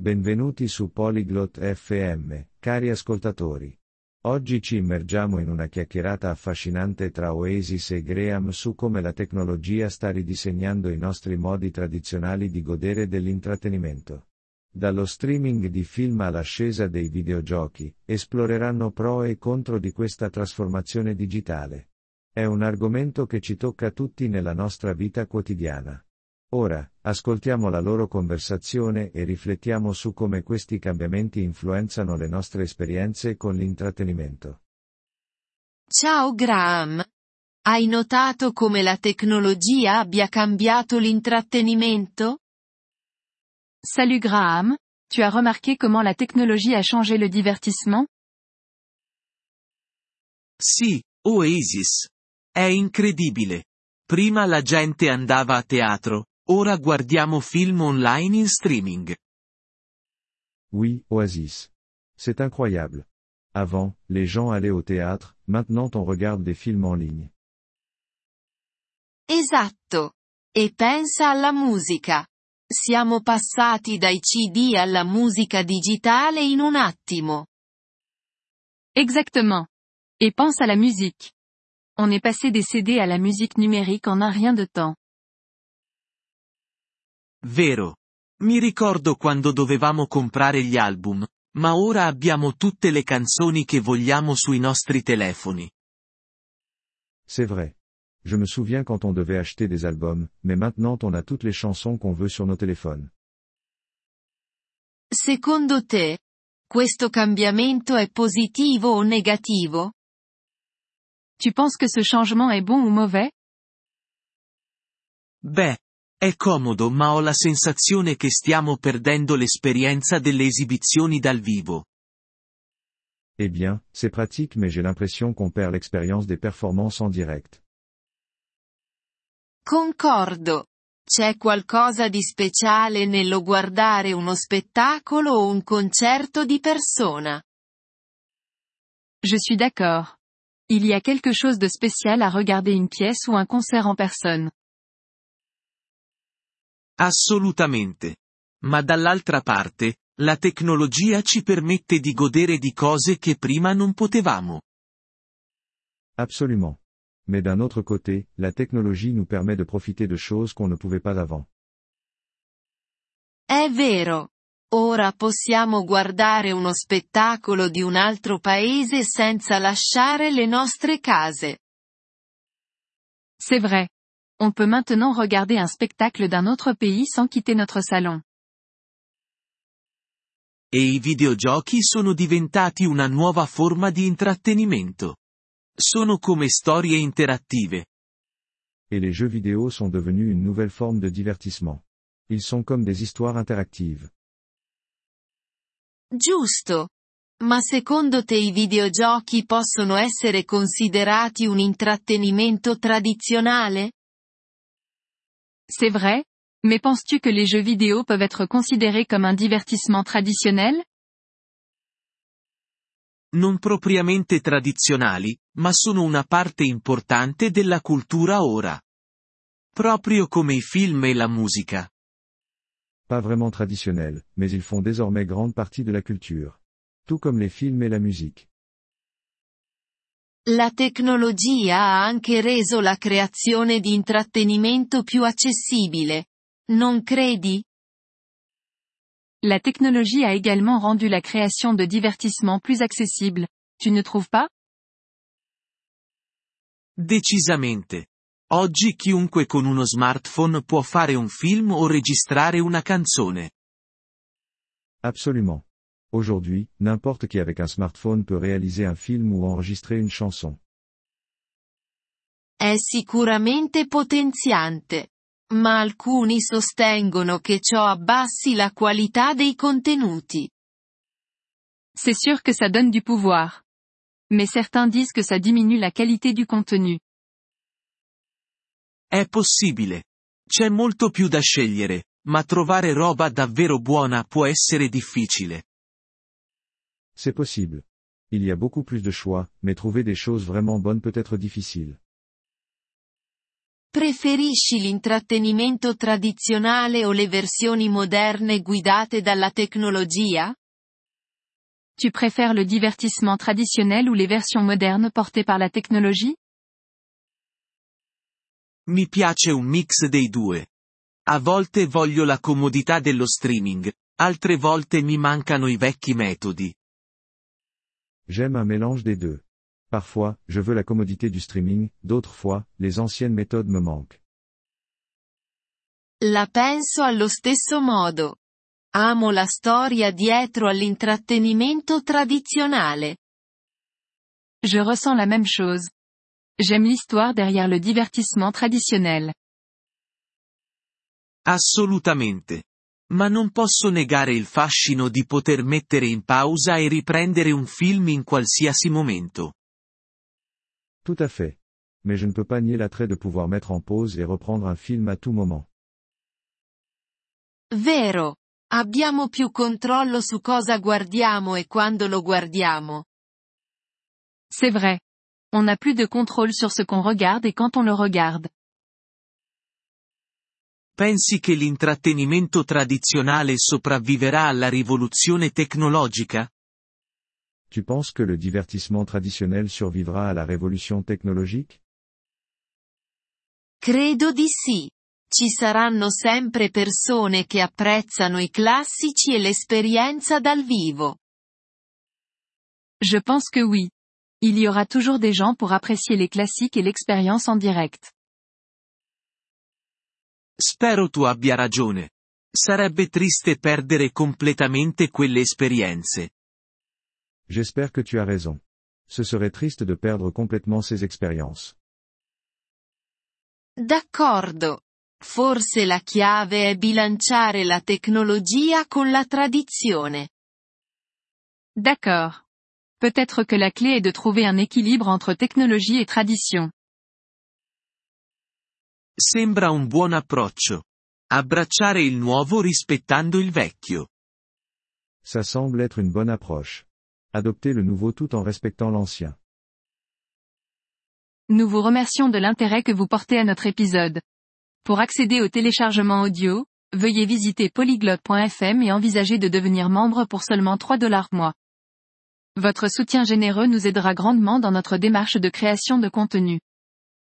Benvenuti su Polyglot FM, cari ascoltatori. Oggi ci immergiamo in una chiacchierata affascinante tra Oasis e Graham su come la tecnologia sta ridisegnando i nostri modi tradizionali di godere dell'intrattenimento. Dallo streaming di film all'ascesa dei videogiochi, esploreranno pro e contro di questa trasformazione digitale. È un argomento che ci tocca tutti nella nostra vita quotidiana. Ora, ascoltiamo la loro conversazione e riflettiamo su come questi cambiamenti influenzano le nostre esperienze con l'intrattenimento. Ciao Graham. Hai notato come la tecnologia abbia cambiato l'intrattenimento? Salut Graham, tu as remarqué comment la technologie a changé le divertissement? Sì, Oasis. È incredibile. Prima la gente andava a teatro, ora guardiamo film online in streaming. Oui, Oasis. C'est incroyable. Avant, les gens allaient au théâtre, maintenant on regarde des films en ligne. Esatto. E pensa alla musica. Siamo passati dai CD alla musica digitale in un attimo. Exactement. Et pense à la musique. On est passé des CD à la musique numérique en un rien de temps. Vero. Mi ricordo quando dovevamo comprare gli album, ma ora abbiamo tutte le canzoni che vogliamo sui nostri telefoni. C'est vrai. Je me souviens quand on devait acheter des albums, mais maintenant on a toutes les chansons qu'on veut sur nos téléphones. Secondo te, questo cambiamento è positivo o negativo? Tu penses que ce changement est bon ou mauvais? Beh, è comodo ma ho la sensazione che stiamo perdendo l'esperienza delle esibizioni dal vivo. Eh bien, c'est pratique mais j'ai l'impression qu'on perd l'expérience des performances en direct. Concordo. C'è qualcosa di speciale nello guardare uno spettacolo o un concerto di persona? Je suis d'accord. Il y a quelque chose de spécial à regarder une pièce ou un concert en personne. Assolutamente. Ma dall'altra parte, la tecnologia ci permette di godere di cose che prima non potevamo. Absolument. Mais d'un autre côté, la technologie nous permet de profiter de choses qu'on ne pouvait pas avant. È vero. Ora possiamo guardare uno spettacolo di un altro paese senza lasciare le nostre case. C'est vrai. On peut maintenant regarder un spectacle d'un autre pays sans quitter notre salon. E i videogiochi sono diventati una nuova forma di intrattenimento. Sono come storie interattive. Et les jeux vidéo sont devenus une nouvelle forme de divertissement. Ils sont comme des histoires interactives. Giusto. Ma secondo te i videogiochi possono essere considerati un intrattenimento tradizionale? C'est vrai, mais penses-tu que les jeux vidéo peuvent être considérés comme un divertissement traditionnel? Non propriamente tradizionali, ma sono una parte importante della cultura ora. Proprio come i film e la musica. Pas vraiment traditionnels, mais ils font désormais grande partie de la culture. Tout comme les films et la musique. La tecnologia ha anche reso la creazione di intrattenimento più accessibile. Non credi? La technologie a également rendu la création de divertissement plus accessible. Tu ne trouves pas? Decisamente. Oggi chiunque con uno smartphone può fare un film o registrare una canzone. Absolument. Aujourd'hui, n'importe qui avec un smartphone peut réaliser un film ou enregistrer une chanson. È sicuramente potenziante. Ma alcuni sostengono che ciò abbassi la qualità dei contenuti. C'est sûr que ça donne du pouvoir. Mais certains disent que ça diminue la qualité du contenu. È possibile. C'è molto più da scegliere, ma trovare roba davvero buona può essere difficile. C'est possible. Il y a beaucoup plus de choix, mais trouver des choses vraiment bonnes peut être difficile. Preferisci l'intrattenimento tradizionale o le versioni moderne guidate dalla tecnologia? Tu préfères le divertissement traditionnel ou les versions modernes portées par la technologie? Mi piace un mix dei due. A volte voglio la comodità dello streaming, altre volte mi mancano i vecchi metodi. J'aime un mélange des deux. Parfois, je veux la commodité du streaming, d'autres fois, les anciennes méthodes me manquent. La penso allo stesso modo. Amo la storia dietro all'intrattenimento tradizionale. Je ressens la même chose. J'aime l'histoire derrière le divertissement traditionnel. Assolutamente. Ma non posso negare il fascino di poter mettere in pausa e riprendere un film in qualsiasi momento. Tout à fait. Mais je ne peux pas nier l'attrait de pouvoir mettre en pause et reprendre un film à tout moment. Vero. Abbiamo più controllo su cosa guardiamo e quando lo guardiamo. C'est vrai. On n'a plus de contrôle sur ce qu'on regarde et quand on le regarde. Pensi che l'intrattenimento tradizionale sopravviverà alla rivoluzione tecnologica? Tu penses que le divertissement traditionnel survivra à la révolution technologique? Credo di sì. Ci saranno sempre persone che apprezzano i classici e l'esperienza dal vivo. Je pense que oui. Il y aura toujours des gens pour apprécier les classiques et l'expérience en direct. Spero tu abbia ragione. Sarebbe triste perdere completamente quelle esperienze. J'espère que tu as raison. Ce serait triste de perdre complètement ces expériences. D'accordo. Forse la chiave è bilanciare la tecnologia con la tradizione. D'accord. Peut-être que la clé est de trouver un équilibre entre technologie et tradition. Sembra un buon approccio. Abbracciare il nuovo rispettando il vecchio. Ça semble être une bonne approche. Adopter le nouveau tout en respectant l'ancien. Nous vous remercions de l'intérêt que vous portez à notre épisode. Pour accéder au téléchargement audio, veuillez visiter polyglotte.fm et envisager de devenir membre pour seulement 3 dollars mois. Votre soutien généreux nous aidera grandement dans notre démarche de création de contenu.